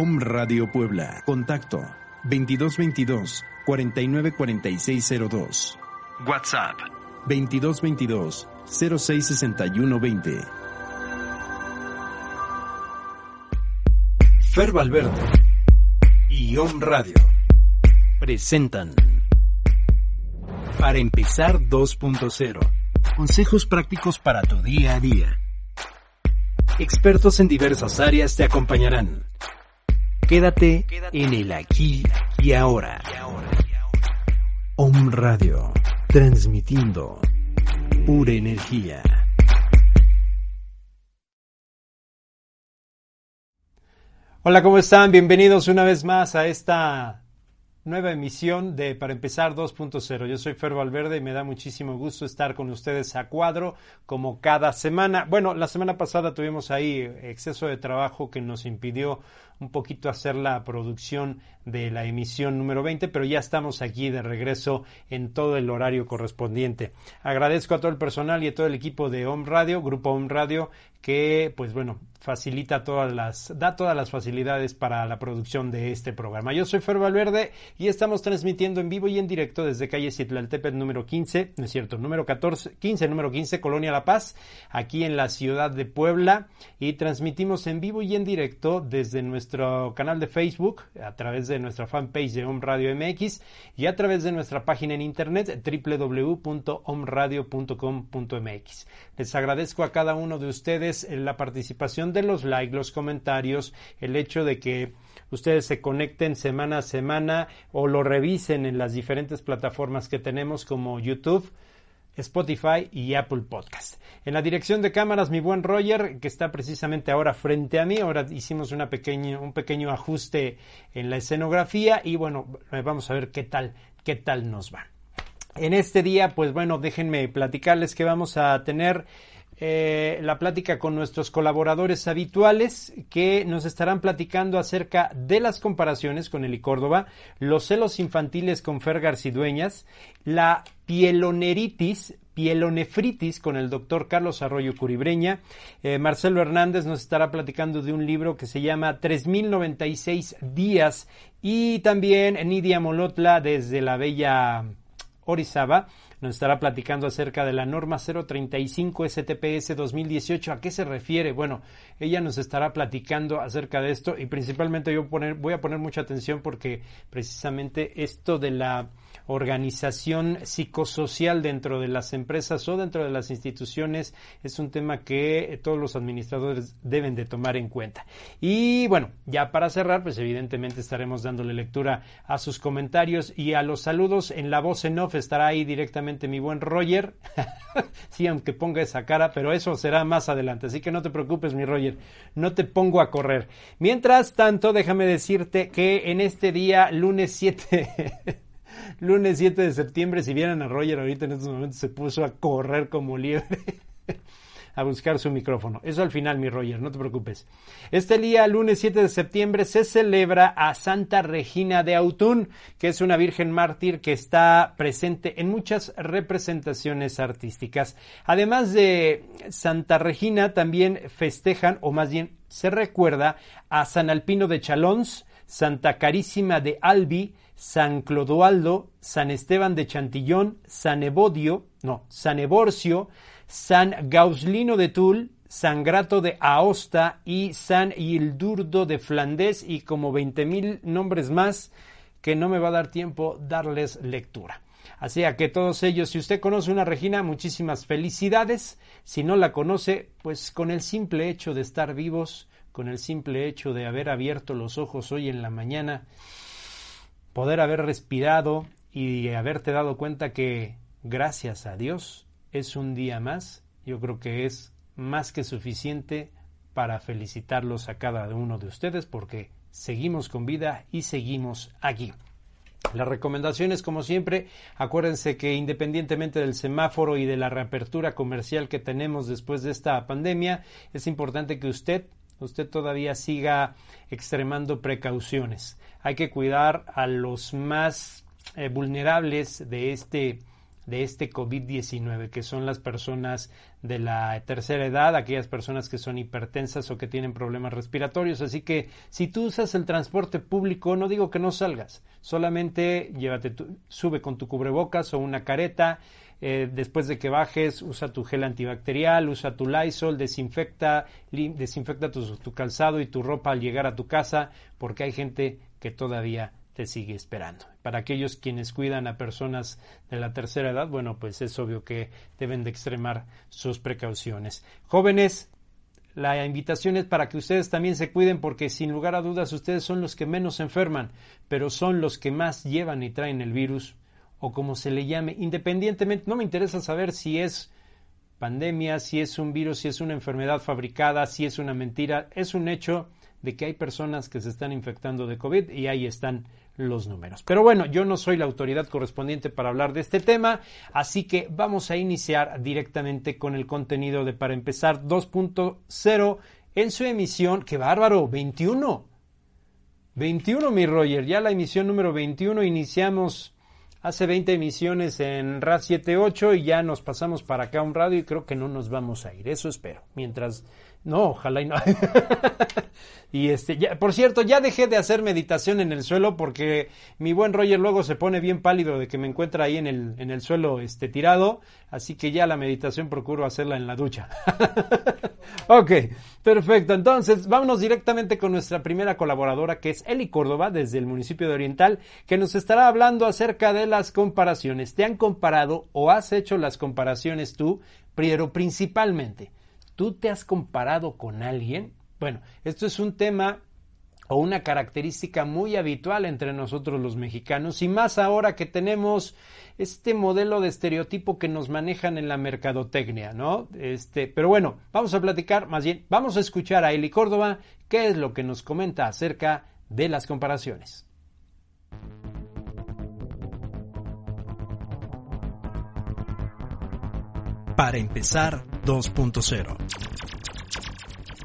Om Radio Puebla. Contacto 2222 494602. WhatsApp 2222 066120. Fer Valverde y Om Radio presentan Para empezar 2.0. Consejos prácticos para tu día a día. Expertos en diversas áreas te acompañarán. Quédate en el aquí y ahora. Om Radio, transmitiendo pura energía. Hola, ¿cómo están? Bienvenidos una vez más a esta nueva emisión de Para empezar 2.0. Yo soy Fer Valverde y me da muchísimo gusto estar con ustedes a cuadro como cada semana. Bueno, la semana pasada tuvimos ahí exceso de trabajo que nos impidió un poquito hacer la producción de la emisión número 20, pero ya estamos aquí de regreso en todo el horario correspondiente. Agradezco a todo el personal y a todo el equipo de Home Radio, Grupo Home Radio, que pues bueno, facilita todas las, da todas las facilidades para la producción de este programa. Yo soy Fer Valverde y estamos transmitiendo en vivo y en directo desde calle Citlaltepet número 15, no es cierto, número 14, 15, número 15, Colonia La Paz, aquí en la ciudad de Puebla y transmitimos en vivo y en directo desde nuestro canal de Facebook a través de nuestra fanpage de Home Radio MX y a través de nuestra página en internet www.omradio.com.mx. Les agradezco a cada uno de ustedes la participación de los likes, los comentarios, el hecho de que ustedes se conecten semana a semana o lo revisen en las diferentes plataformas que tenemos como YouTube. Spotify y Apple Podcast. En la dirección de cámaras, mi buen Roger, que está precisamente ahora frente a mí. Ahora hicimos un pequeño ajuste en la escenografía y bueno, vamos a ver qué tal, qué tal nos va. En este día, pues bueno, déjenme platicarles que vamos a tener eh, la plática con nuestros colaboradores habituales que nos estarán platicando acerca de las comparaciones con Eli Córdoba, los celos infantiles con Fer Garcidueñas, la pieloneritis, pielonefritis con el doctor Carlos Arroyo Curibreña. Eh, Marcelo Hernández nos estará platicando de un libro que se llama 3096 días y también Nidia Molotla desde la bella Orizaba nos estará platicando acerca de la norma 035 STPS 2018. ¿A qué se refiere? Bueno, ella nos estará platicando acerca de esto y principalmente yo poner, voy a poner mucha atención porque precisamente esto de la organización psicosocial dentro de las empresas o dentro de las instituciones es un tema que todos los administradores deben de tomar en cuenta. Y bueno, ya para cerrar, pues evidentemente estaremos dándole lectura a sus comentarios y a los saludos. En la voz en off estará ahí directamente mi buen Roger. sí, aunque ponga esa cara, pero eso será más adelante. Así que no te preocupes, mi Roger. No te pongo a correr. Mientras tanto, déjame decirte que en este día, lunes 7 lunes 7 de septiembre, si vieran a Roger ahorita en estos momentos se puso a correr como liebre. a buscar su micrófono. Eso al final, mi Roger, no te preocupes. Este día, lunes 7 de septiembre, se celebra a Santa Regina de Autun, que es una virgen mártir que está presente en muchas representaciones artísticas. Además de Santa Regina, también festejan, o más bien se recuerda, a San Alpino de Chalons, Santa Carísima de Albi, San Clodoaldo, San Esteban de Chantillón, San Evodio, no, San Evorcio, San Gauslino de Tul, San Grato de Aosta y San Hildurdo de Flandes y como veinte mil nombres más que no me va a dar tiempo darles lectura. Así que todos ellos, si usted conoce una Regina, muchísimas felicidades. Si no la conoce, pues con el simple hecho de estar vivos, con el simple hecho de haber abierto los ojos hoy en la mañana, poder haber respirado y haberte dado cuenta que gracias a Dios es un día más, yo creo que es más que suficiente para felicitarlos a cada uno de ustedes porque seguimos con vida y seguimos aquí. Las recomendaciones, como siempre, acuérdense que independientemente del semáforo y de la reapertura comercial que tenemos después de esta pandemia, es importante que usted usted todavía siga extremando precauciones. Hay que cuidar a los más eh, vulnerables de este de este COVID-19, que son las personas de la tercera edad, aquellas personas que son hipertensas o que tienen problemas respiratorios. Así que si tú usas el transporte público, no digo que no salgas, solamente llévate sube con tu cubrebocas o una careta. Eh, después de que bajes, usa tu gel antibacterial, usa tu Lysol, desinfecta, desinfecta tu calzado y tu ropa al llegar a tu casa, porque hay gente que todavía te sigue esperando. Para aquellos quienes cuidan a personas de la tercera edad, bueno, pues es obvio que deben de extremar sus precauciones. Jóvenes, la invitación es para que ustedes también se cuiden porque sin lugar a dudas ustedes son los que menos enferman, pero son los que más llevan y traen el virus o como se le llame, independientemente, no me interesa saber si es pandemia, si es un virus, si es una enfermedad fabricada, si es una mentira, es un hecho de que hay personas que se están infectando de COVID y ahí están los números. Pero bueno, yo no soy la autoridad correspondiente para hablar de este tema, así que vamos a iniciar directamente con el contenido de Para empezar 2.0 en su emisión, qué bárbaro, 21. 21, mi Roger, ya la emisión número 21 iniciamos hace 20 emisiones en RAS 78 y ya nos pasamos para acá un radio y creo que no nos vamos a ir, eso espero, mientras no, ojalá y no. y este, ya, por cierto, ya dejé de hacer meditación en el suelo porque mi buen Roger luego se pone bien pálido de que me encuentra ahí en el, en el suelo este, tirado, así que ya la meditación procuro hacerla en la ducha. ok, perfecto. Entonces, vámonos directamente con nuestra primera colaboradora que es Eli Córdoba desde el municipio de Oriental, que nos estará hablando acerca de las comparaciones. ¿Te han comparado o has hecho las comparaciones tú? Pero principalmente, ¿Tú te has comparado con alguien? Bueno, esto es un tema o una característica muy habitual entre nosotros los mexicanos y más ahora que tenemos este modelo de estereotipo que nos manejan en la mercadotecnia, ¿no? Este, pero bueno, vamos a platicar, más bien, vamos a escuchar a Eli Córdoba qué es lo que nos comenta acerca de las comparaciones. Para empezar 2.0.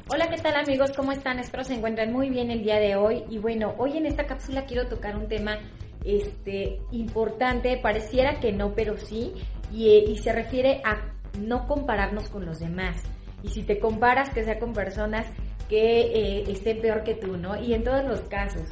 Hola, ¿qué tal amigos? ¿Cómo están? Espero se encuentren muy bien el día de hoy. Y bueno, hoy en esta cápsula quiero tocar un tema este, importante, pareciera que no, pero sí, y, eh, y se refiere a no compararnos con los demás. Y si te comparas, que sea con personas que eh, estén peor que tú, ¿no? Y en todos los casos.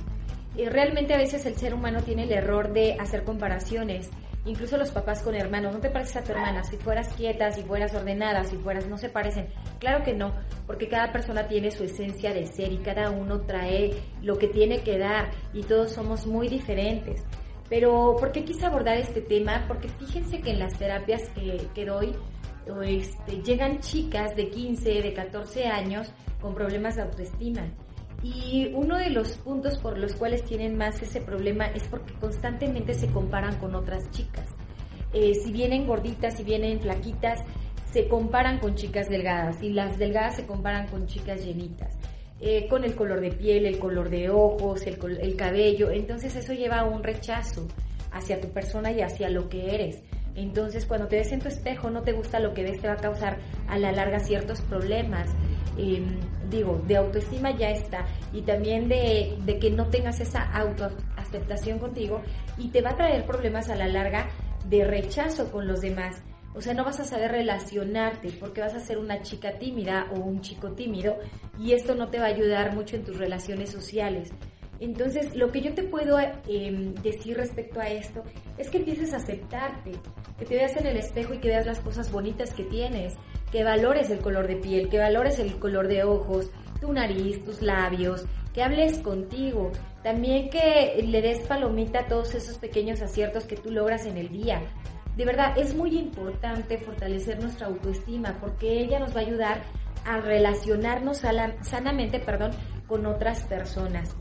Eh, realmente a veces el ser humano tiene el error de hacer comparaciones incluso los papás con hermanos, no te pareces a tu hermana, si fueras quieta, si fueras ordenada, si fueras, no se parecen. Claro que no, porque cada persona tiene su esencia de ser y cada uno trae lo que tiene que dar y todos somos muy diferentes. Pero, ¿por qué quise abordar este tema? Porque fíjense que en las terapias que, que doy, este, llegan chicas de 15, de 14 años con problemas de autoestima y uno de los puntos por los cuales tienen más ese problema es porque constantemente se comparan con otras chicas. Eh, si vienen gorditas, si vienen flaquitas, se comparan con chicas delgadas y las delgadas se comparan con chicas llenitas. Eh, con el color de piel, el color de ojos, el, el cabello. Entonces eso lleva a un rechazo hacia tu persona y hacia lo que eres. Entonces cuando te ves en tu espejo no te gusta lo que ves, te va a causar a la larga ciertos problemas. Em, digo, de autoestima ya está y también de, de que no tengas esa autoaceptación contigo y te va a traer problemas a la larga de rechazo con los demás. O sea, no vas a saber relacionarte porque vas a ser una chica tímida o un chico tímido y esto no te va a ayudar mucho en tus relaciones sociales. Entonces, lo que yo te puedo em, decir respecto a esto es que empieces a aceptarte, que te veas en el espejo y que veas las cosas bonitas que tienes, que valores el color de piel, que valores el color de ojos, tu nariz, tus labios, que hables contigo, también que le des palomita a todos esos pequeños aciertos que tú logras en el día. De verdad, es muy importante fortalecer nuestra autoestima porque ella nos va a ayudar a relacionarnos sanamente perdón, con otras personas.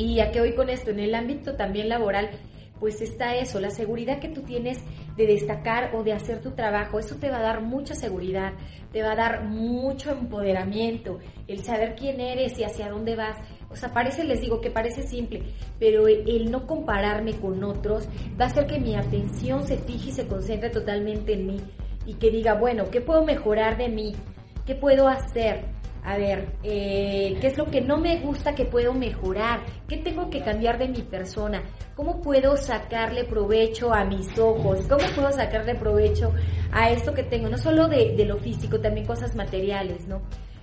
Y a que hoy con esto, en el ámbito también laboral, pues está eso, la seguridad que tú tienes de destacar o de hacer tu trabajo, eso te va a dar mucha seguridad, te va a dar mucho empoderamiento, el saber quién eres y hacia dónde vas. O sea, parece, les digo que parece simple, pero el, no compararme con otros va a hacer que mi atención se fije y se concentre totalmente en mí y que diga, bueno, ¿qué puedo mejorar de mí? ¿Qué puedo hacer? A ver, eh, ¿qué es lo que no me gusta que puedo mejorar? ¿Qué tengo que cambiar de mi persona? ¿Cómo puedo sacarle provecho a mis ojos? ¿Cómo puedo sacarle provecho a esto que tengo? No solo de, de lo físico, también cosas materiales, ¿no?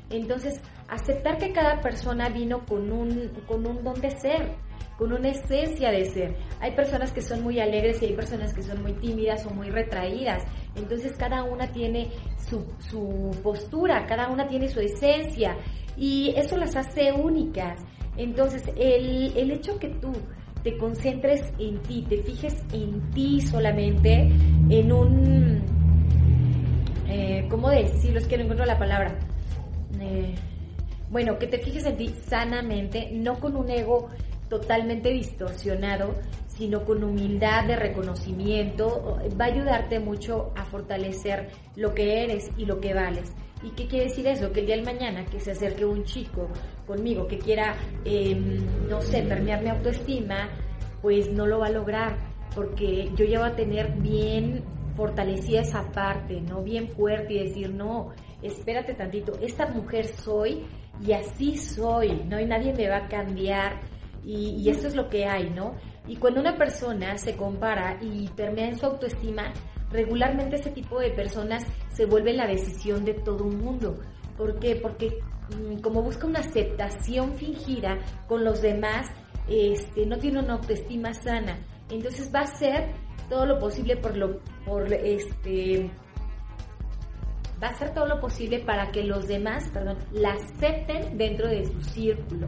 Entonces, aceptar que cada persona vino con un, con un don de ser, con una esencia de ser. Hay personas que son muy alegres y hay personas que son muy tímidas o muy retraídas. Entonces, cada una tiene su, su postura, cada una tiene su esencia y eso las hace únicas. Entonces, el, el hecho que tú te concentres en ti, te fijes en ti solamente, en un... Eh, ¿Cómo decirlo? Es que no encuentro la palabra eh, bueno, que te fijes en ti sanamente, no con un ego totalmente distorsionado, sino con humildad de reconocimiento, va a ayudarte mucho a fortalecer lo que eres y lo que vales. ¿Y qué quiere decir eso? Que el día de mañana que se acerque un chico conmigo que quiera, em, no sé, permear mi autoestima, pues no lo va a lograr, porque yo ya voy a tener bien fortalecida esa parte, ¿no? Bien fuerte y decir, no, espérate tantito, esta mujer soy y así soy, ¿no? Y nadie me va a cambiar y, eso es lo que hay, ¿no? Y cuando una persona se compara y permea en su autoestima, regularmente ese tipo de personas se vuelve la decisión de todo un mundo. ¿Por qué? Porque mm, como busca una aceptación fingida con los demás, este, no tiene una autoestima sana. Entonces va a hacer todo lo posible por lo, por este, va a hacer todo lo posible para que los demás, perdón, la acepten dentro de su círculo.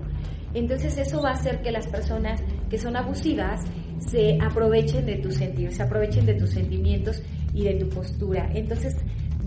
Entonces eso va a hacer que las personas que son abusivas se aprovechen de tus sentidos, se aprovechen de tus sentimientos y de tu postura. Entonces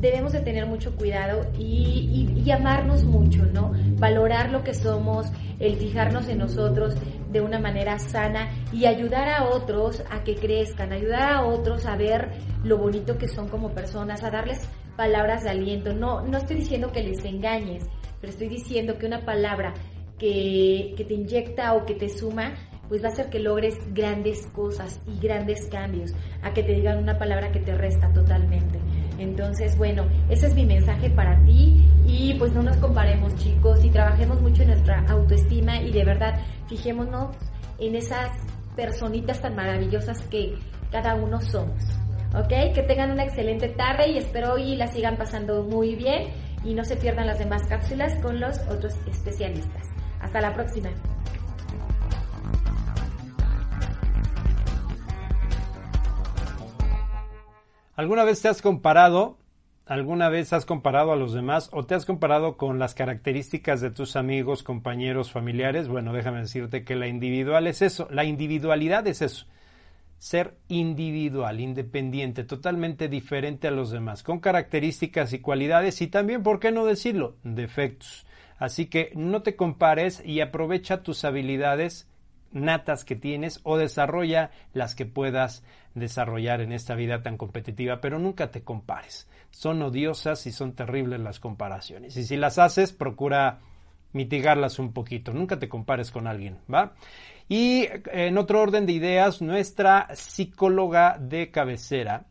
debemos de tener mucho cuidado y, y, amarnos mucho, ¿no? Valorar lo que somos, el fijarnos en nosotros de una manera sana y ayudar a otros a que crezcan, ayudar a otros a ver lo bonito que son como personas, a darles palabras de aliento. No, no estoy diciendo que les engañes, pero estoy diciendo que una palabra que, que te inyecta o que te suma, pues va a hacer que logres grandes cosas y grandes cambios, a que te digan una palabra que te resta totalmente. Entonces, bueno, ese es mi mensaje para ti y pues no nos comparemos chicos y trabajemos mucho en nuestra autoestima y de verdad fijémonos en esas personitas tan maravillosas que cada uno somos. ¿ok? Que tengan una excelente tarde y espero hoy la sigan pasando muy bien y no se pierdan las demás cápsulas con los otros especialistas. Hasta la próxima. ¿Alguna vez te has comparado? ¿Alguna vez has comparado a los demás o te has comparado con las características de tus amigos, compañeros, familiares? Bueno, déjame decirte que la individual es eso, la individualidad es eso ser individual, independiente, totalmente diferente a los demás, con características y cualidades y también, ¿por qué no decirlo?, defectos. Así que no te compares y aprovecha tus habilidades natas que tienes o desarrolla las que puedas desarrollar en esta vida tan competitiva, pero nunca te compares. Son odiosas y son terribles las comparaciones. Y si las haces, procura mitigarlas un poquito. Nunca te compares con alguien, ¿va? Y en otro orden de ideas, nuestra psicóloga de cabecera,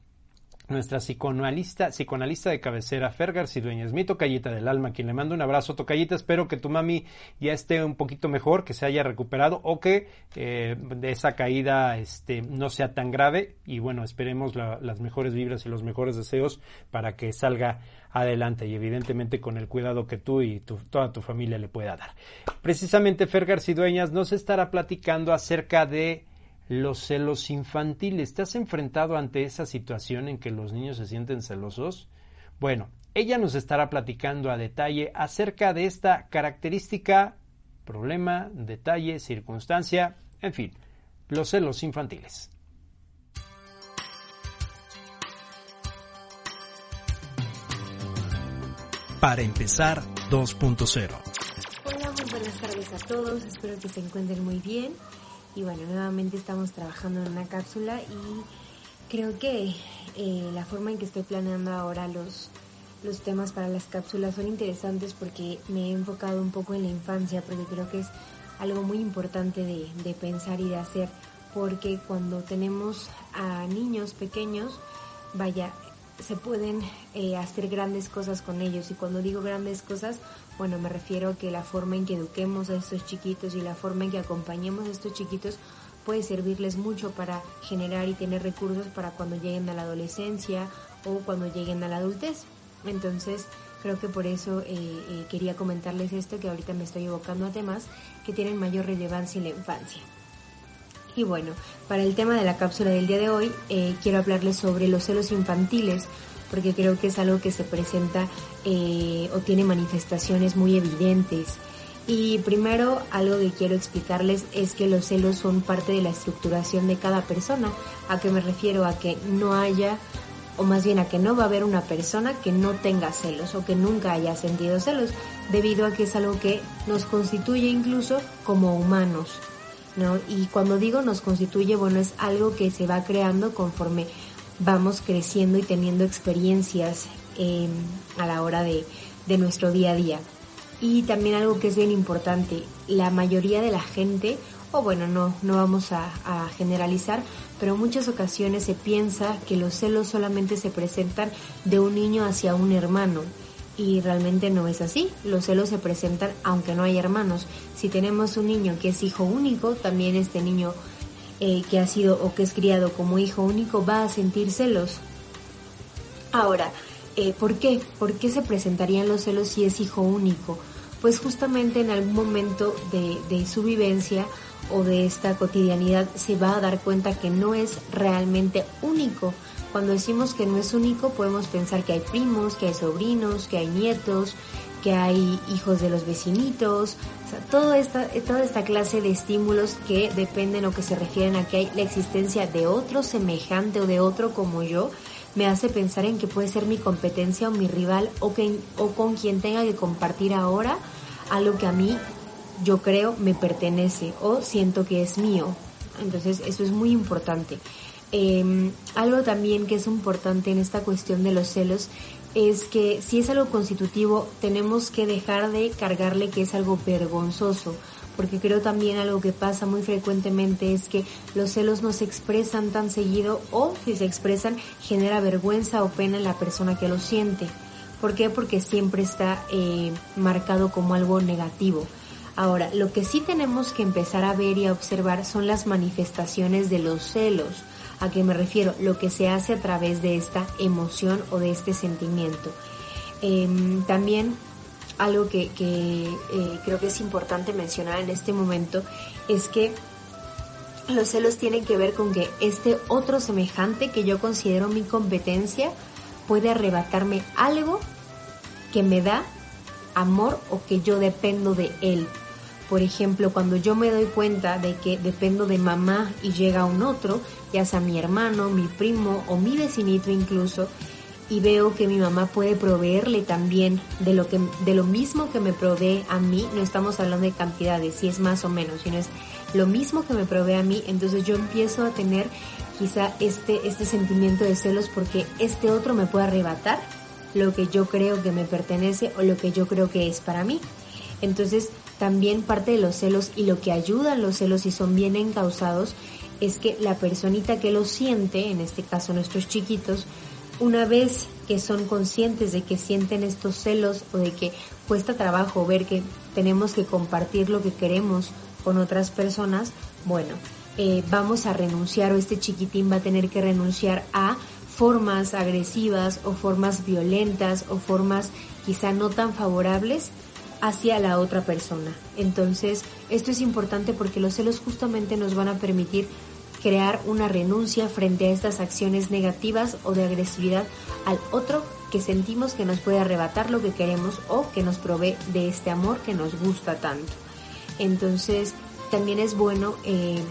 nuestra psicoanalista, psicoanalista de cabecera, Fer Garcidueña, es mi tocallita del alma, quien le mando un abrazo, tocallita, espero que tu mami ya esté un poquito mejor, que se haya recuperado o que eh, de esa caída este, no sea tan grave. Y bueno, esperemos las mejores vibras y los mejores deseos para que salga adelante y evidentemente con el cuidado que tú y toda tu familia le pueda dar. Precisamente Fer Garcidueñas nos estará platicando acerca de los celos infantiles. ¿Te has enfrentado ante esa situación en que los niños se sienten celosos? Bueno, ella nos estará platicando a detalle acerca de esta característica, problema, detalle, circunstancia, en fin, los celos infantiles. Para empezar 2.0. Hola, muy buenas tardes a todos, espero que se encuentren muy bien. Y bueno, nuevamente estamos trabajando en una cápsula y creo que eh, la forma en que estoy planeando ahora los, los temas para las cápsulas son interesantes porque me he enfocado un poco en la infancia, porque creo que es algo muy importante de, de pensar y de hacer, porque cuando tenemos a niños pequeños, vaya, se pueden eh, hacer grandes cosas con ellos. Y cuando digo grandes cosas, bueno, me refiero a que la forma en que eduquemos a estos chiquitos y la forma en que acompañemos a estos chiquitos puede servirles mucho para generar y tener recursos para cuando lleguen a la adolescencia o cuando lleguen a la adultez. Entonces, creo que por eso eh, eh, quería comentarles esto, que ahorita me estoy evocando a temas que tienen mayor relevancia en la infancia. Y bueno, para el tema de la cápsula del día de hoy, eh, quiero hablarles sobre los celos infantiles, porque creo que es algo que se presenta o tiene manifestaciones muy evidentes y primero, algo que quiero explicarles es que los celos son parte de la estructuración de cada persona. ¿A qué me refiero? A que no haya, o más bien a que no va a haber una persona que no tenga celos o que nunca haya sentido celos, debido a que es algo que nos constituye incluso como humanos. ¿No? Y cuando digo nos constituye, bueno, es algo que se va creando conforme vamos creciendo y teniendo experiencias eh, a la hora de, de nuestro día a día. Y también algo que es bien importante, la mayoría de la gente, o bueno, no, no vamos a, generalizar, pero en muchas ocasiones se piensa que los celos solamente se presentan de un niño hacia un hermano. Y realmente no es así. Los celos se presentan aunque no hay hermanos. Si tenemos un niño que es hijo único, también este niño eh, que ha sido o que es criado como hijo único va a sentir celos. Ahora, eh, ¿por qué? ¿Por qué se presentarían los celos si es hijo único? pues justamente en algún momento de, su vivencia o de esta cotidianidad se va a dar cuenta que no es realmente único. Cuando decimos que no es único podemos pensar que hay primos, que hay sobrinos, que hay nietos, que hay hijos de los vecinitos, o sea, toda esta, toda esta clase de estímulos que dependen o que se refieren a que hay la existencia de otro semejante o de otro como yo, me hace pensar en que puede ser mi competencia o mi rival o, que, o con quien tenga que compartir ahora algo que a mí yo creo me pertenece o siento que es mío. Entonces eso es muy importante. Em, algo también que es importante en esta cuestión de los celos es que si es algo constitutivo tenemos que dejar de cargarle que es algo vergonzoso porque creo también algo que pasa muy frecuentemente es que los celos no se expresan tan seguido o si se expresan genera vergüenza o pena en la persona que lo siente. ¿Por qué? Porque siempre está eh, marcado como algo negativo. Ahora, lo que sí tenemos que empezar a ver y a observar son las manifestaciones de los celos. ¿A qué me refiero? Lo que se hace a través de esta emoción o de este sentimiento. Em, también algo que, eh, creo que es importante mencionar en este momento es que los celos tienen que ver con que este otro semejante que yo considero mi competencia puede arrebatarme algo que me da amor o que yo dependo de él. Por ejemplo, cuando yo me doy cuenta de que dependo de mamá y llega un otro, ya sea mi hermano, mi primo o mi vecinito incluso, y veo que mi mamá puede proveerle también de lo que de lo mismo que me provee a mí, no estamos hablando de cantidades, si es más o menos, sino es lo mismo que me provee a mí, entonces yo empiezo a tener quizá este este sentimiento de celos porque este otro me puede arrebatar lo que yo creo que me pertenece o lo que yo creo que es para mí. Entonces, también parte de los celos y lo que ayuda a los celos si son bien encausados es que la personita que lo siente, en este caso nuestros chiquitos, una vez que son conscientes de que sienten estos celos o de que cuesta trabajo ver que tenemos que compartir lo que queremos con otras personas, bueno, eh, vamos a renunciar o este chiquitín va a tener que renunciar a formas agresivas o formas violentas o formas quizá no tan favorables hacia la otra persona. Entonces, esto es importante porque los celos justamente nos van a permitir crear una renuncia frente a estas acciones negativas o de agresividad al otro que sentimos que nos puede arrebatar lo que queremos o que nos provee de este amor que nos gusta tanto. Entonces, también es bueno eh,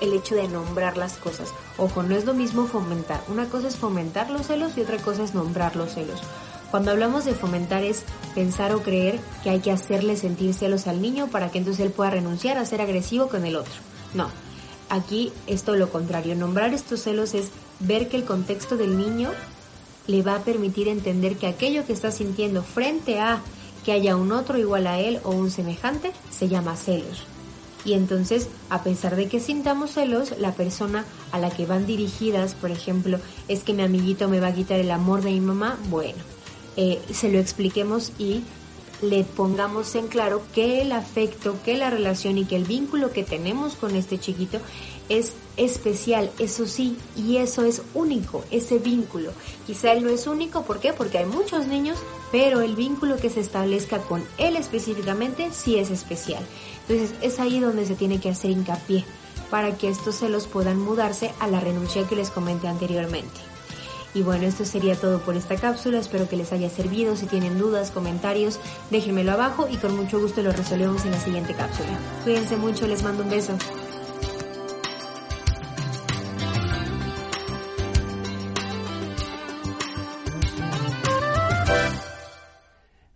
el hecho de nombrar las cosas. Ojo, no es lo mismo fomentar. Una cosa es fomentar los celos y otra cosa es nombrar los celos. Cuando hablamos de fomentar es pensar o creer que hay que hacerle sentir celos al niño para que entonces él pueda renunciar a ser agresivo con el otro. No, Aquí es todo lo contrario. Nombrar estos celos es ver que el contexto del niño le va a permitir entender que aquello que está sintiendo frente a que haya un otro igual a él o un semejante se llama celos. Y entonces, a pesar de que sintamos celos, la persona a la que van dirigidas, por ejemplo, es que mi amiguito me va a quitar el amor de mi mamá, bueno, eh, se lo expliquemos y le pongamos en claro que el afecto, que la relación y que el vínculo que tenemos con este chiquito es especial, eso sí, y eso es único, ese vínculo. Quizá él no es único, ¿por qué? Porque hay muchos niños, pero el vínculo que se establezca con él específicamente sí es especial. Entonces es ahí donde se tiene que hacer hincapié para que estos celos puedan mudarse a la renuncia que les comenté anteriormente. Y bueno, esto sería todo por esta cápsula. Espero que les haya servido. Si tienen dudas, comentarios, déjenmelo abajo y con mucho gusto lo resolvemos en la siguiente cápsula. Cuídense mucho, les mando un beso.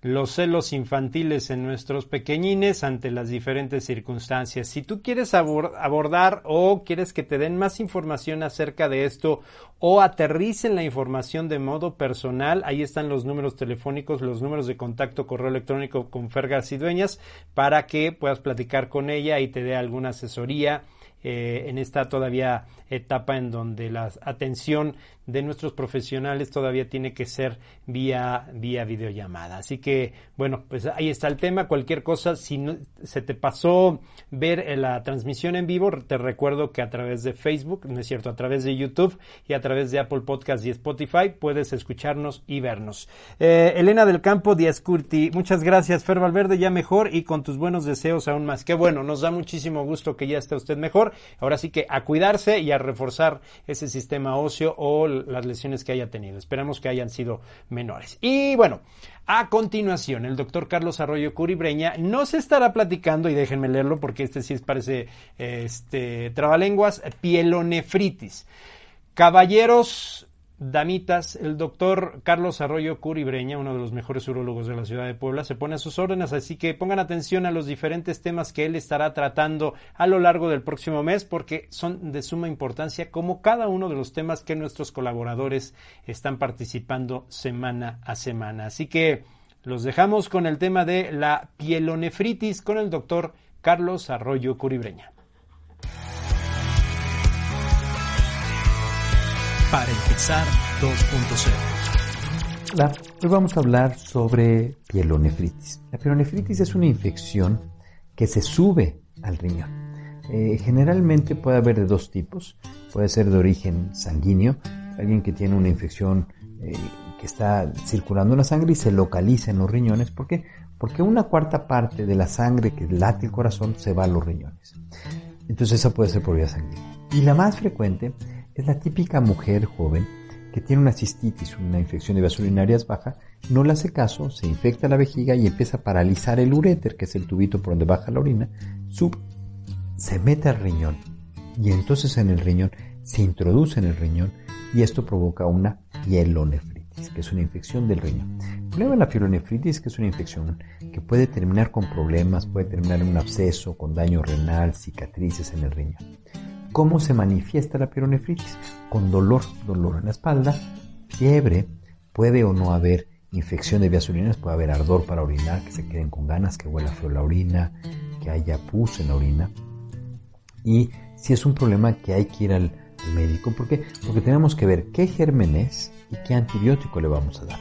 Los celos infantiles en nuestros pequeñines ante las diferentes circunstancias. Si tú quieres abordar o quieres que te den más información acerca de esto o aterricen la información de modo personal, ahí están los números telefónicos, los números de contacto, correo electrónico con Fergas y Dueñas para que puedas platicar con ella y te dé alguna asesoría eh, en esta todavía etapa en donde la atención de nuestros profesionales todavía tiene que ser vía, vía videollamada. Así que, bueno, pues ahí está el tema. Cualquier cosa, si se te pasó ver eh, la transmisión en vivo, te recuerdo que a través de Facebook, no es cierto, a través de YouTube y a través de Apple Podcast y Spotify puedes escucharnos y vernos. Eh, Elena del Campo Díaz Curti, muchas gracias. Fer Valverde, ya mejor y con tus buenos deseos aún más. Qué bueno, nos da muchísimo gusto que ya esté usted mejor. Ahora sí que a cuidarse y a reforzar ese sistema óseo o las lesiones que haya tenido. Esperamos que hayan sido menores. Y bueno, a continuación, el doctor Carlos Arroyo Curibreña nos estará platicando, y déjenme leerlo porque este sí parece este, trabalenguas, pielonefritis. Caballeros, Damitas, el doctor Carlos Arroyo Curibreña, uno de los mejores urólogos de la ciudad de Puebla, se pone a sus órdenes, así que pongan atención a los diferentes temas que él estará tratando a lo largo del próximo mes, porque son de suma importancia, como cada uno de los temas que nuestros colaboradores están participando semana a semana. Así que los dejamos con el tema de la pielonefritis con el doctor Carlos Arroyo Curibreña. Para empezar 2.0. Hola, hoy vamos a hablar sobre pielonefritis. La pielonefritis es una infección que se sube al riñón. Eh, generalmente puede haber de dos tipos. Puede ser de origen sanguíneo, alguien que tiene una infección eh, que está circulando en la sangre y se localiza en los riñones. ¿Por qué? Porque una cuarta parte de la sangre que late el corazón se va a los riñones. Entonces esa puede ser por vía sanguínea. Y la más frecuente es la típica mujer joven que tiene una cistitis, una infección de vías urinarias baja, no le hace caso, se infecta la vejiga y empieza a paralizar el uréter, que es el tubito por donde baja la orina, se mete al riñón y entonces en el riñón se introduce en el riñón y esto provoca una pielonefritis, que es una infección del riñón. El problema de la pielonefritis que es una infección que puede terminar con problemas, puede terminar en un absceso, con daño renal, cicatrices en el riñón. ¿Cómo se manifiesta la pielonefritis? Con dolor, dolor en la espalda, fiebre, puede o no haber infección de vías urinarias, puede haber ardor para orinar, que se queden con ganas, que huela feo la orina, que haya pus en la orina. Y si es un problema que hay que ir al, médico, ¿por qué? Porque tenemos que ver qué germen es y qué antibiótico le vamos a dar.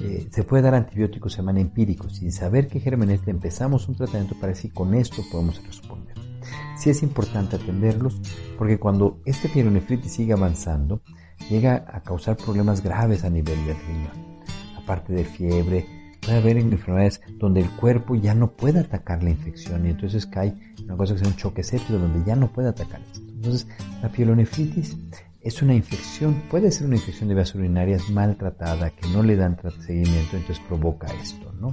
Eh, se puede dar antibióticos se llaman empíricos. Sin saber qué germen es, empezamos un tratamiento para decir con esto podemos responder sí es importante atenderlos porque cuando este pielonefritis sigue avanzando, llega a causar problemas graves a nivel del riñón. Aparte de fiebre, puede haber enfermedades donde el cuerpo ya no puede atacar la infección y entonces cae una cosa que es un choque séptico donde ya no puede atacar esto. Entonces, la pielonefritis es una infección, puede ser una infección de vías urinarias maltratada que no le dan seguimiento, entonces provoca esto, ¿no?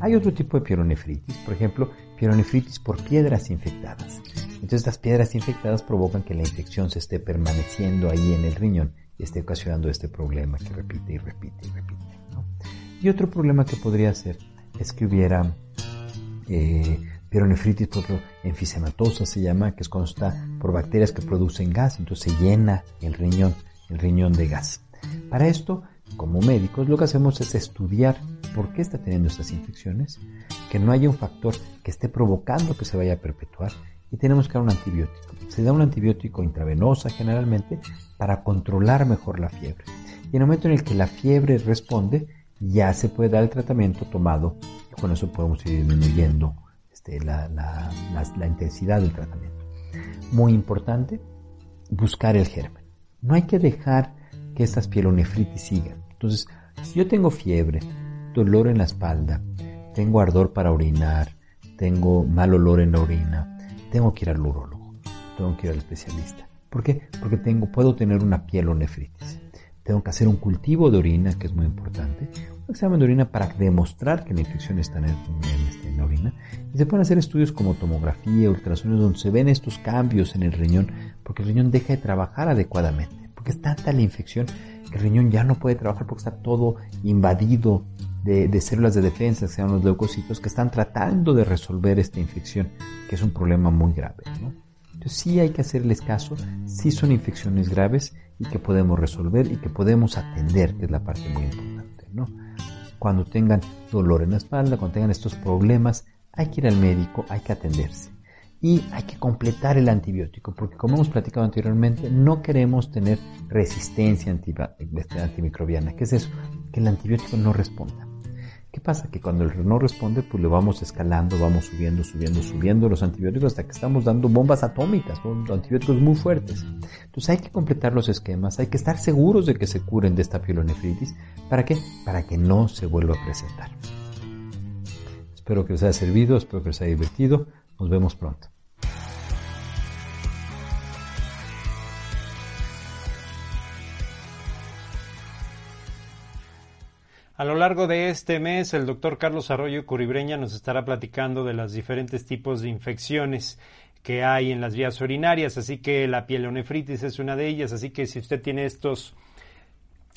Hay otro tipo de pielonefritis, por ejemplo, pielonefritis por piedras infectadas. Entonces estas piedras infectadas provocan que la infección se esté permaneciendo ahí en el riñón y esté ocasionando este problema que repite y repite y repite. Y otro problema que podría ser es que hubiera eh, pielonefritis por enfisematosa se llama, que es cuando está por bacterias que producen gas, entonces se llena el riñón, el riñón de gas. Para esto, como médicos, lo que hacemos es estudiar por qué está teniendo estas infecciones, que no haya un factor que esté provocando que se vaya a perpetuar y tenemos que dar un antibiótico. Se da un antibiótico intravenosa generalmente para controlar mejor la fiebre. Y en el momento en el que la fiebre responde, ya se puede dar el tratamiento tomado y con eso podemos ir disminuyendo este, la, la intensidad del tratamiento. Muy importante, buscar el germen. No hay que dejar que estas pielonefritis sigan. Entonces, si yo tengo fiebre, dolor en la espalda, tengo ardor para orinar, tengo mal olor en la orina, tengo que ir al urólogo, tengo que ir al especialista. ¿Por qué? Porque tengo, puedo tener una pielonefritis. Tengo que hacer un cultivo de orina, que es muy importante, un examen de orina para demostrar que la infección está en, este, en la orina. Y se pueden hacer estudios como tomografía, ultrasonidos, donde se ven estos cambios en el riñón, porque el riñón deja de trabajar adecuadamente, porque es tanta la infección que el riñón ya no puede trabajar porque está todo invadido de, células de defensa, que sean los leucocitos, que están tratando de resolver esta infección, que es un problema muy grave. Entonces sí hay que hacerles caso, sí son infecciones graves y que podemos resolver y que podemos atender, que es la parte muy importante. ¿no? Cuando tengan dolor en la espalda, cuando tengan estos problemas, hay que ir al médico, hay que atenderse. Y hay que completar el antibiótico, porque como hemos platicado anteriormente, no queremos tener resistencia este, antimicrobiana. ¿Qué es eso? Que el antibiótico no responda. ¿Qué pasa? Que cuando el no responde, pues le vamos escalando, vamos subiendo, subiendo, subiendo los antibióticos hasta que estamos dando bombas atómicas, antibióticos muy fuertes. Entonces hay que completar los esquemas, hay que estar seguros de que se curen de esta pielonefritis. ¿Para qué? Para que no se vuelva a presentar. Espero que les haya servido, espero que les haya divertido. Nos vemos pronto. A lo largo de este mes, el doctor Carlos Arroyo Curibreña nos estará platicando de los diferentes tipos de infecciones que hay en las vías urinarias, así que la pielonefritis es una de ellas, así que si usted tiene estos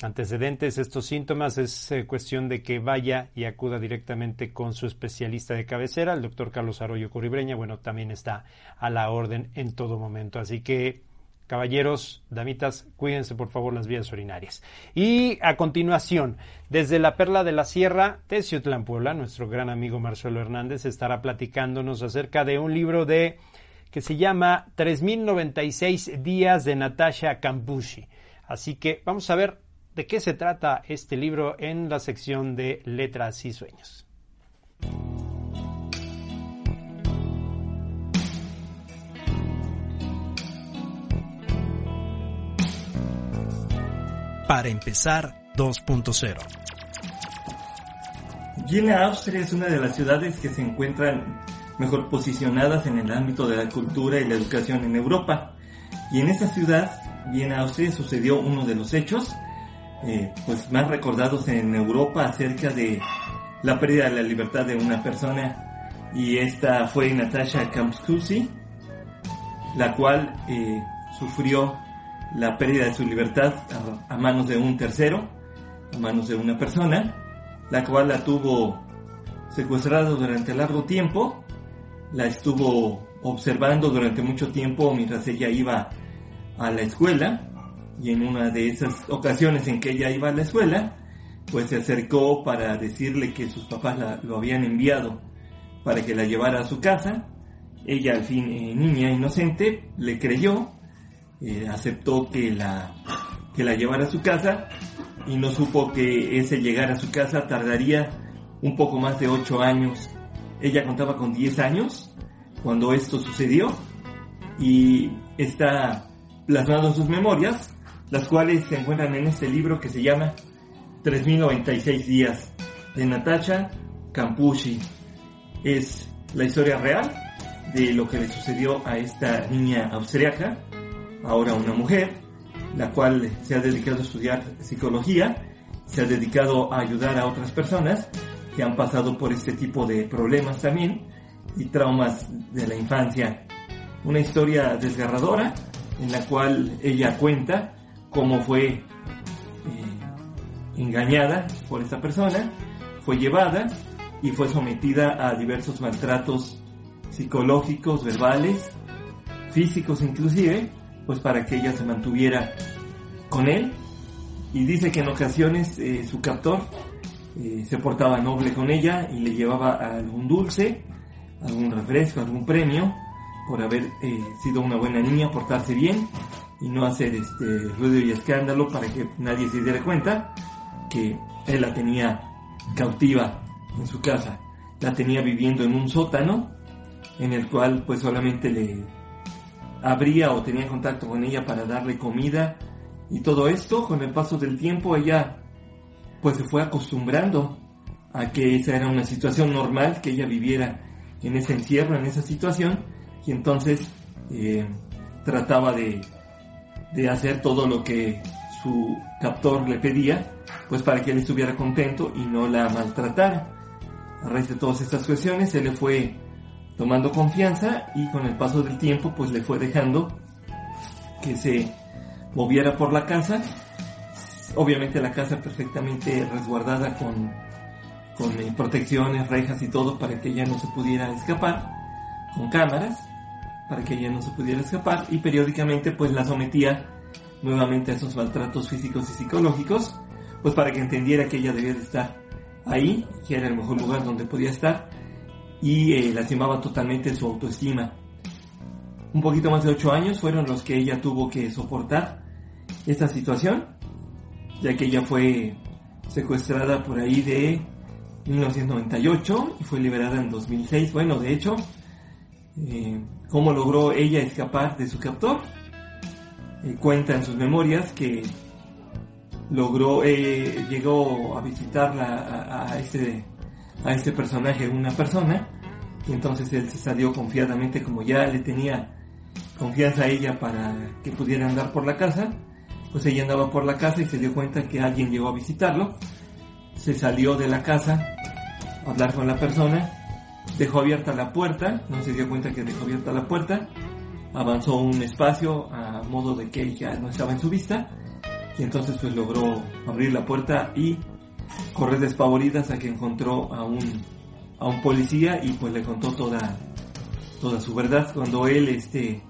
antecedentes, estos síntomas, es eh, cuestión de que vaya y acuda directamente con su especialista de cabecera, el doctor Carlos Arroyo Curibreña, bueno, también está a la orden en todo momento, así que Caballeros, damitas, cuídense por favor las vías urinarias. Y a continuación, desde la Perla de la Sierra, Teciutlán, Puebla, nuestro gran amigo Marcelo Hernández estará platicándonos acerca de un libro de que se llama 3096 días de Natasha Campucci. Así que vamos a ver de qué se trata este libro en la sección de letras y sueños. Para empezar 2.0. Viena, Austria es una de las ciudades que se encuentran mejor posicionadas en el ámbito de la cultura y la educación en Europa. Y en esa ciudad, Viena, Austria, sucedió uno de los hechos eh, pues más recordados en Europa acerca de la pérdida de la libertad de una persona. Y esta fue Natasha Kamskusi, la cual eh, sufrió la pérdida de su libertad a, manos de un tercero, a manos de una persona, la cual la tuvo secuestrada durante largo tiempo, la estuvo observando durante mucho tiempo mientras ella iba a la escuela y en una de esas ocasiones en que ella iba a la escuela, pues se acercó para decirle que sus papás la, lo habían enviado para que la llevara a su casa. Ella al fin, eh, niña inocente, le creyó eh, aceptó que la, que la llevara a su casa y no supo que ese llegar a su casa tardaría un poco más de 8 años. Ella contaba con 10 años cuando esto sucedió y está plasmado en sus memorias, las cuales se encuentran en este libro que se llama 3096 días de Natasha Campucci. Es la historia real de lo que le sucedió a esta niña austriaca ahora una mujer, la cual se ha dedicado a estudiar psicología, se ha dedicado a ayudar a otras personas que han pasado por este tipo de problemas también y traumas de la infancia. Una historia desgarradora en la cual ella cuenta cómo fue eh, engañada por esta persona, fue llevada y fue sometida a diversos maltratos psicológicos, verbales, físicos inclusive, pues para que ella se mantuviera con él. Y dice que en ocasiones eh, su captor eh, se portaba noble con ella y le llevaba algún dulce, algún refresco, algún premio, por haber eh, sido una buena niña, portarse bien y no hacer este ruido y escándalo para que nadie se diera cuenta que él la tenía cautiva en su casa. La tenía viviendo en un sótano en el cual pues solamente le abría o tenía contacto con ella para darle comida y todo esto con el paso del tiempo ella pues se fue acostumbrando a que esa era una situación normal que ella viviera en ese encierro, en esa situación y entonces eh, trataba de, de hacer todo lo que su captor le pedía pues para que él estuviera contento y no la maltratara. A raíz de todas estas cuestiones, él le fue tomando confianza y con el paso del tiempo, pues le fue dejando que se moviera por la casa. Obviamente la casa perfectamente resguardada con, con eh, protecciones, rejas y todo para que ella no se pudiera escapar, con cámaras para que ella no se pudiera escapar y periódicamente pues la sometía nuevamente a esos maltratos físicos y psicológicos pues para que entendiera que ella debía de estar ahí, que era el mejor lugar donde podía estar, y eh, lastimaba totalmente su autoestima. Un poquito más de ocho años fueron los que ella tuvo que soportar esta situación, ya que ella fue secuestrada por ahí de 1998 y fue liberada en 2006. Bueno, de hecho, eh, ¿cómo logró ella escapar de su captor? Eh, cuenta en sus memorias que logró, eh, llegó a visitarla a, este, a este personaje, una persona, y entonces él se salió confiadamente, como ya le tenía confianza a ella para que pudiera andar por la casa, pues ella andaba por la casa y se dio cuenta que alguien llegó a visitarlo, se salió de la casa a hablar con la persona, dejó abierta la puerta, no se dio cuenta que dejó abierta la puerta, avanzó un espacio a modo de que ella no estaba en su vista, y entonces pues logró abrir la puerta y correr despavorida hasta que encontró a un, a un policía y pues le contó toda, toda su verdad. Cuando él, este,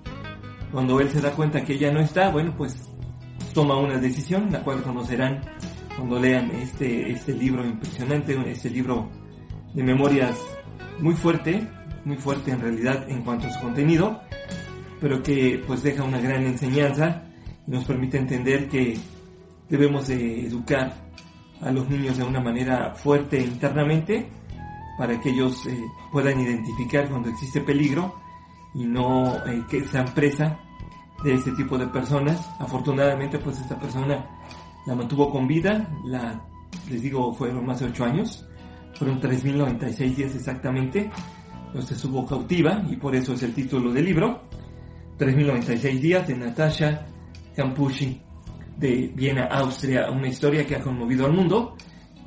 cuando él se da cuenta que ella no está, bueno pues toma una decisión, la cual conocerán cuando lean este, este libro impresionante, este libro de memorias muy fuerte, muy fuerte en realidad en cuanto a su contenido, pero que pues deja una gran enseñanza y nos permite entender que debemos de educar a los niños de una manera fuerte internamente para que ellos eh, puedan identificar cuando existe peligro y no eh, que sean presa de este tipo de personas. Afortunadamente, pues esta persona la mantuvo con vida, la, les digo, fueron más de 8 años, fueron 3.096 días exactamente, se subo cautiva y por eso es el título del libro, 3.096 días de Natasha Campucci de Viena, Austria, una historia que ha conmovido al mundo.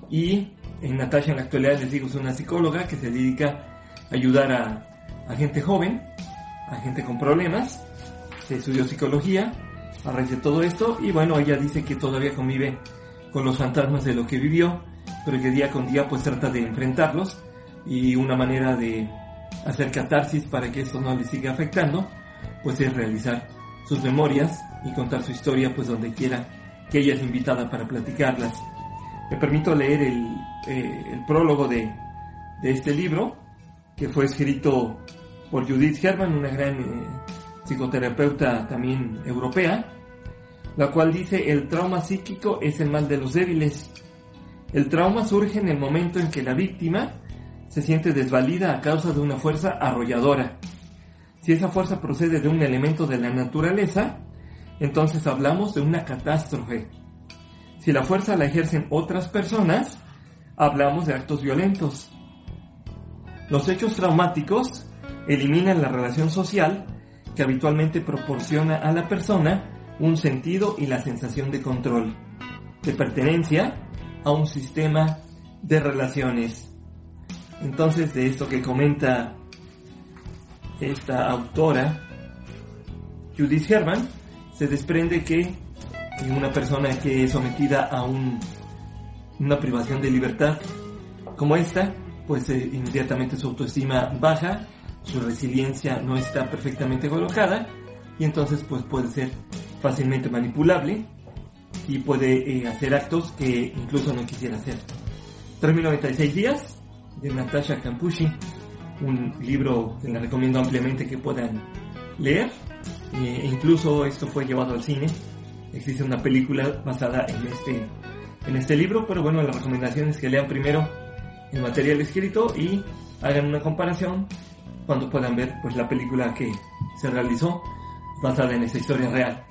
Y en Natasha en la actualidad les digo es una psicóloga que se dedica a ayudar a, gente joven, a gente con problemas. Se estudió psicología a raíz de todo esto y bueno, ella dice que todavía convive con los fantasmas de lo que vivió, pero que día con día pues trata de enfrentarlos y una manera de hacer catarsis para que esto no le siga afectando, pues es realizar sus memorias y contar su historia pues donde quiera que ella es invitada para platicarlas. Me permito leer el, eh, prólogo de, este libro que fue escrito por Judith Herman, una gran eh, psicoterapeuta también europea, la cual dice el trauma psíquico es el mal de los débiles. El trauma surge en el momento en que la víctima se siente desvalida a causa de una fuerza arrolladora. Si esa fuerza procede de un elemento de la naturaleza, entonces hablamos de una catástrofe. Si la fuerza la ejercen otras personas, hablamos de actos violentos. Los hechos traumáticos eliminan la relación social que habitualmente proporciona a la persona un sentido y la sensación de control, de pertenencia a un sistema de relaciones. Entonces, de esto que comenta esta autora, Judith Herman, se desprende que una persona que es sometida a una privación de libertad como esta, pues eh, inmediatamente su autoestima baja, su resiliencia no está perfectamente colocada y entonces pues puede ser fácilmente manipulable y puede eh, hacer actos que incluso no quisiera hacer. 3.096 días de Natasha Campucci un libro que les recomiendo ampliamente que puedan leer. E incluso esto fue llevado al cine. Existe una película basada en este, en este libro, pero bueno, la recomendación es que lean primero el material escrito y hagan una comparación cuando puedan ver pues la película que se realizó basada en esta historia real.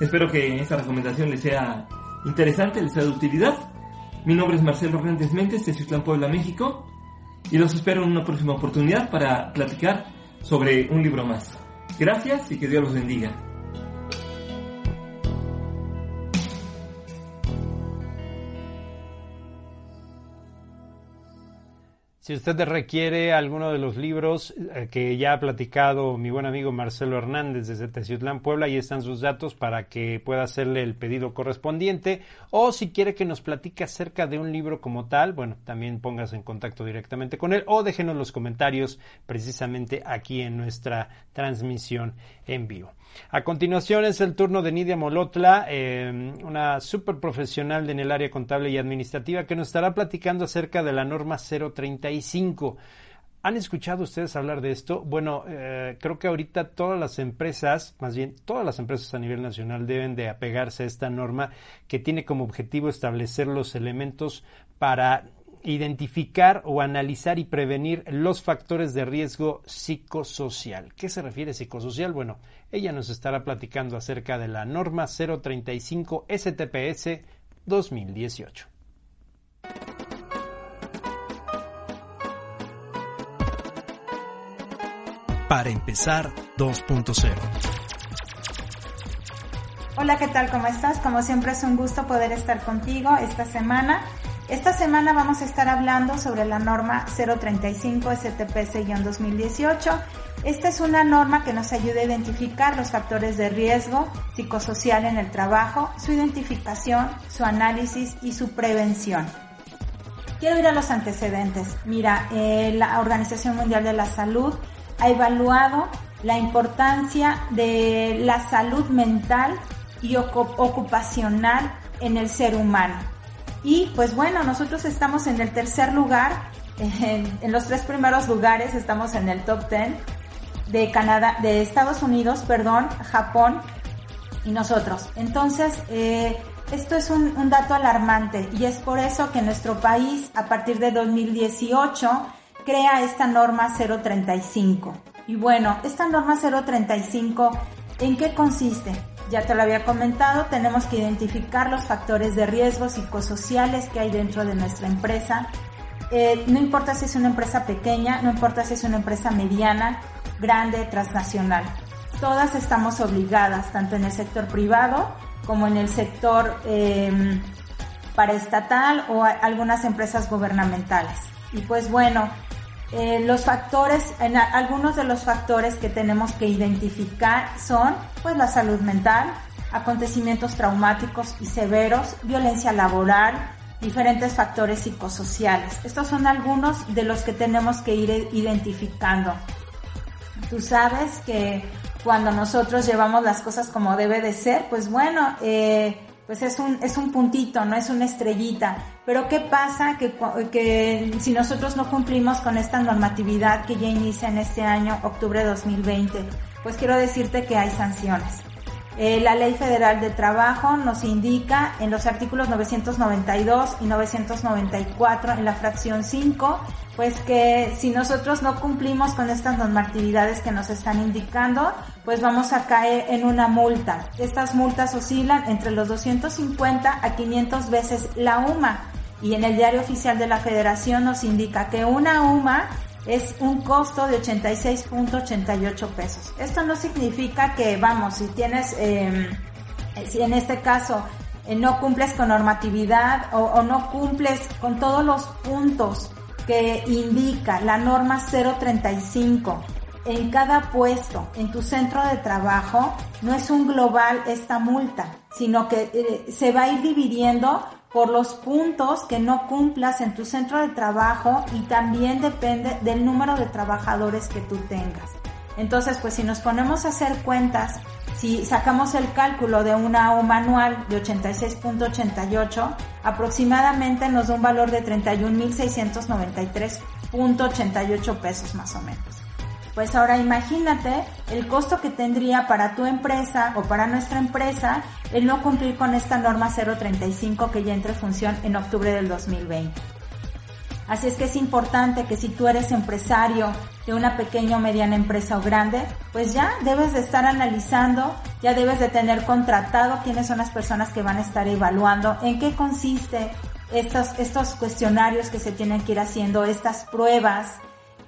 Espero que esta recomendación les sea interesante, les sea de utilidad. Mi nombre es Marcelo Hernández Méndez de Ciutlán Puebla, México, y los espero en una próxima oportunidad para platicar sobre un libro más. Gracias y que Dios los bendiga. Si usted requiere alguno de los libros eh, que ya ha platicado mi buen amigo Marcelo Hernández desde Teciutlán, Puebla, ahí están sus datos para que pueda hacerle el pedido correspondiente. O si quiere que nos platique acerca de un libro como tal, bueno, también póngase en contacto directamente con él o déjenos los comentarios precisamente aquí en nuestra transmisión en vivo. A continuación es el turno de Nidia Molotla, eh, una super profesional en el área contable y administrativa que nos estará platicando acerca de la norma 035. ¿Han escuchado ustedes hablar de esto? Bueno, eh, creo que ahorita todas las empresas, más bien todas las empresas a nivel nacional deben de apegarse a esta norma que tiene como objetivo establecer los elementos para identificar o analizar y prevenir los factores de riesgo psicosocial. ¿Qué se refiere psicosocial? Bueno, ella nos estará platicando acerca de la norma 035 STPS 2018. Para empezar 2.0. Hola, ¿qué tal? ¿Cómo estás? Como siempre es un gusto poder estar contigo esta semana esta semana vamos a estar hablando sobre la norma 035 STPS-2018. Esta es una norma que nos ayuda a identificar los factores de riesgo psicosocial en el trabajo, su identificación, su análisis y su prevención. Quiero ir a los antecedentes. Mira, eh, la Organización Mundial de la Salud ha evaluado la importancia de la salud mental y ocupacional en el ser humano. Y pues bueno, nosotros estamos en el tercer lugar, en, los tres primeros lugares estamos en el top 10 de Canadá, de Estados Unidos, perdón, Japón y nosotros. Entonces, eh, esto es un, un, dato alarmante y es por eso que nuestro país, a partir de 2018, crea esta norma 035. Y bueno, esta norma 035, ¿en qué consiste? ya te lo había comentado, tenemos que identificar los factores de riesgo psicosociales que hay dentro de nuestra empresa. Eh, no importa si es una empresa pequeña, no importa si es una empresa mediana, grande, transnacional. Todas estamos obligadas, tanto en el sector privado como en el sector eh, paraestatal o algunas empresas gubernamentales. Y pues bueno, eh, los factores, en algunos de los factores que tenemos que identificar son pues la salud mental, acontecimientos traumáticos y severos, violencia laboral, diferentes factores psicosociales. Estos son algunos de los que tenemos que ir identificando. Tú sabes que cuando nosotros llevamos las cosas como debe de ser, pues bueno, eh, pues es un, es un puntito, no es una estrellita. Pero ¿qué pasa que, que si nosotros no cumplimos con esta normatividad que ya inicia en este año, octubre de 2020? Pues quiero decirte que hay sanciones. Eh, la Ley Federal de Trabajo nos indica en los artículos 992 y 994 en la fracción 5, pues que si nosotros no cumplimos con estas normatividades que nos están indicando, pues vamos a caer en una multa. Estas multas oscilan entre los 250 a 500 veces la UMA y en el diario oficial de la Federación nos indica que una UMA es un costo de 86.88 pesos. Esto no significa que, vamos, si tienes, em, si en este caso eh, no cumples con normatividad o, o, no cumples con todos los puntos que indica la norma 035 en cada puesto en tu centro de trabajo, no es un global esta multa, sino que eh, se va a ir dividiendo por los puntos que no cumplas en tu centro de trabajo y también depende del número de trabajadores que tú tengas. Entonces, pues si nos ponemos a hacer cuentas, si sacamos el cálculo de una O manual de 86.88, aproximadamente nos da un valor de 31.693 .88 pesos más o menos. Pues ahora imagínate el costo que tendría para tu empresa o para nuestra empresa el no cumplir con esta norma 035 que ya entra en función en octubre del 2020. Así es que es importante que si tú eres empresario de una pequeña o mediana empresa o grande, pues ya debes de estar analizando, ya debes de tener contratado quiénes son las personas que van a estar evaluando, en qué consiste estos, estos cuestionarios que se tienen que ir haciendo, estas pruebas,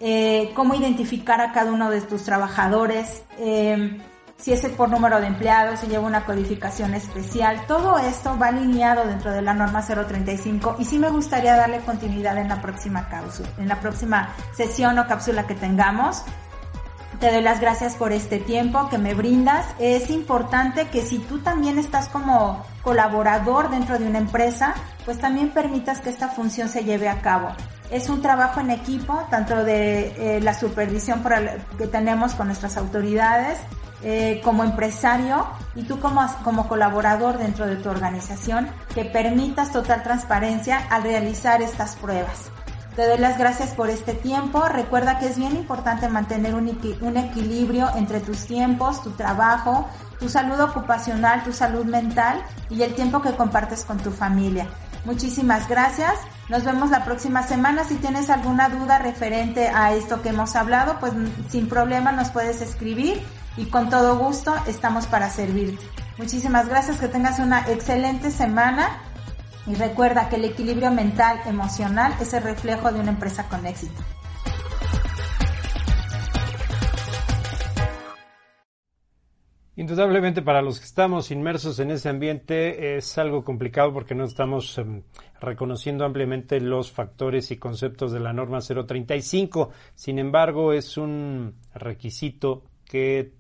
eh, cómo identificar a cada uno de tus trabajadores, eh, si es por número de empleados, si lleva una codificación especial. Todo esto va alineado dentro de la norma 035 y sí me gustaría darle continuidad en la próxima cápsula, en la próxima sesión o cápsula que tengamos. Te doy las gracias por este tiempo que me brindas. Es importante que si tú también estás como colaborador dentro de una empresa, pues también permitas que esta función se lleve a cabo. Es un trabajo en equipo, tanto de eh, la supervisión que tenemos con nuestras autoridades, eh, como empresario y tú como, como colaborador dentro de tu organización que permitas total transparencia al realizar estas pruebas. Te doy las gracias por este tiempo. Recuerda que es bien importante mantener un, un, equilibrio entre tus tiempos, tu trabajo, tu salud ocupacional, tu salud mental y el tiempo que compartes con tu familia. Muchísimas gracias. Nos vemos la próxima semana. Si tienes alguna duda referente a esto que hemos hablado, pues sin problema nos puedes escribir y con todo gusto estamos para servirte. Muchísimas gracias, que tengas una excelente semana y recuerda que el equilibrio mental, emocional es el reflejo de una empresa con éxito. Indudablemente para los que estamos inmersos en ese ambiente es algo complicado porque no estamos em, reconociendo ampliamente los factores y conceptos de la norma 035. Sin embargo, es un requisito que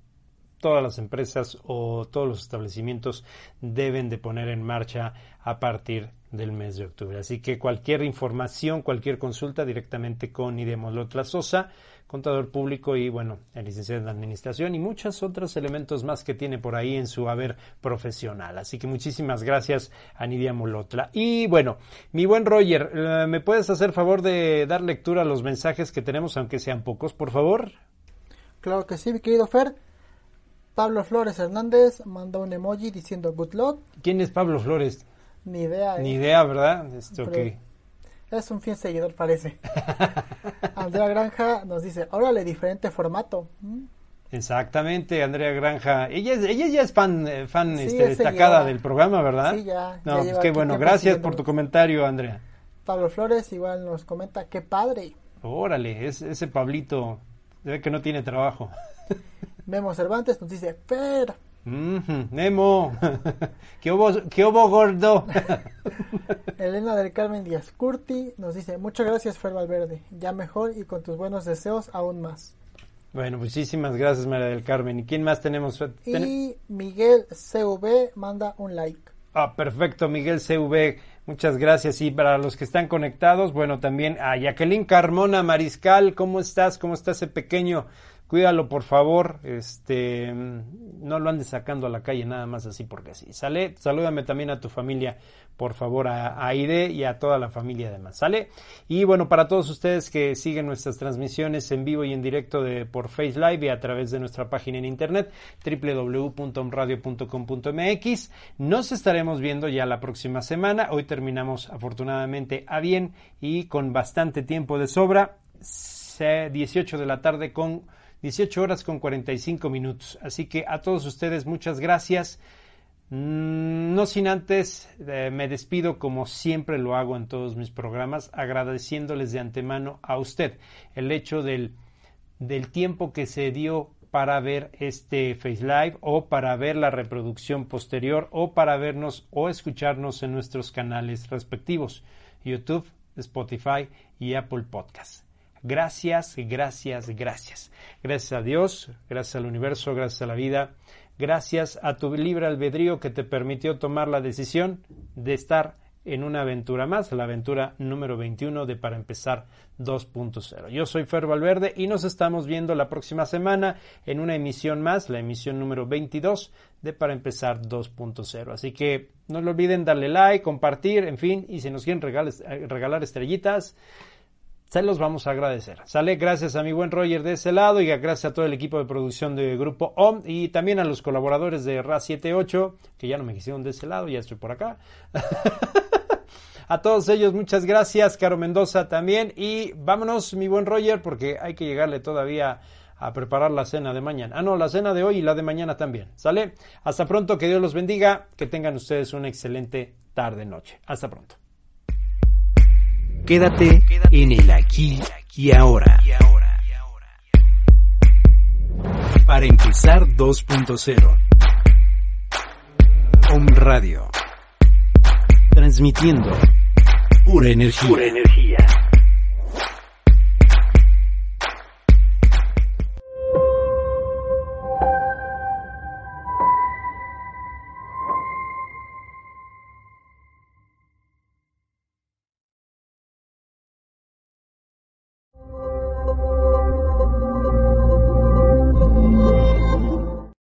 todas las empresas o todos los establecimientos deben de poner en marcha a partir del mes de octubre. Así que cualquier información, cualquier consulta directamente con Idemolotla Sosa, contador público y bueno, el licenciado en administración y muchos otros elementos más que tiene por ahí en su haber profesional. Así que muchísimas gracias a Nidia Molotla. Y bueno, mi buen Roger, eh, ¿me puedes hacer favor de dar lectura a los mensajes que tenemos, aunque sean pocos, por favor? Claro que sí, mi querido Fer. Pablo Flores Hernández mandó un emoji diciendo good luck. ¿Quién es Pablo Flores? Ni idea. Ni eh. idea, ¿verdad? Esto, Es un fiel seguidor, parece. Andrea Granja nos dice, órale, diferente formato. Mm. Exactamente, Andrea Granja. Ella, ella ya es fan, eh, fan este, destacada del programa, ¿verdad? Sí, ya. No, pues qué bueno. Gracias por tu comentario, Andrea. Pablo Flores igual nos comenta, qué padre. Órale, es, ese Pablito, ve que no tiene trabajo. Memo Cervantes nos dice, Fer. Memo, ¿qué hubo, qué hubo gordo? Elena del Carmen Díaz Curti nos dice, muchas gracias Fer Valverde, ya mejor y con tus buenos deseos aún más. Bueno, muchísimas gracias María del Carmen. ¿Y quién más tenemos? Y Miguel CV manda un like. Ah, perfecto, Miguel CV. Muchas gracias. Y para los que están conectados, bueno, también a Jacqueline Carmona Mariscal, ¿cómo estás? ¿Cómo está ese pequeño? Cuídalo por favor, este, no lo andes sacando a la calle nada más así porque sí. Sale, salúdame también a tu familia, por favor, a, Aide y a toda la familia además, ¿sale? Y bueno, para todos ustedes que siguen nuestras transmisiones en vivo y en directo de por Face Live y a través de nuestra página en internet www.omradio.com.mx, nos estaremos viendo ya la próxima semana. Hoy terminamos afortunadamente a bien y con bastante tiempo de sobra. 18 de la tarde con 18 horas con 45 minutos. Así que a todos ustedes muchas gracias. Mm, no sin antes, eh, me despido como siempre lo hago en todos mis programas, agradeciéndoles de antemano a usted el hecho del, del tiempo que se dio para ver este Face Live o para ver la reproducción posterior o para vernos o escucharnos en nuestros canales respectivos, YouTube, Spotify y Apple Podcasts. Gracias, gracias, gracias. Gracias a Dios, gracias al universo, gracias a la vida, gracias a tu libre albedrío que te permitió tomar la decisión de estar en una aventura más, la aventura número 21 de Para Empezar 2.0. Yo soy Fer Valverde y nos estamos viendo la próxima semana en una emisión más, la emisión número 22 de Para Empezar 2.0. Así que no lo olviden darle like, compartir, en fin, y si nos quieren regalar estrellitas, se los vamos a agradecer. Sale, gracias a mi buen Roger de ese lado y gracias a todo el equipo de producción de Grupo OM y también a los colaboradores de RA78, que ya no me quisieron de ese lado, ya estoy por acá. a todos ellos, muchas gracias. Caro Mendoza también. Y vámonos, mi buen Roger, porque hay que llegarle todavía a preparar la cena de mañana. Ah, no, la cena de hoy y la de mañana también. ¿Sale? Hasta pronto, que Dios los bendiga, que tengan ustedes una excelente tarde-noche. Hasta pronto. Quédate en el aquí y ahora. Para empezar 2.0. Om Radio. Transmitiendo pura energía. Pura energía.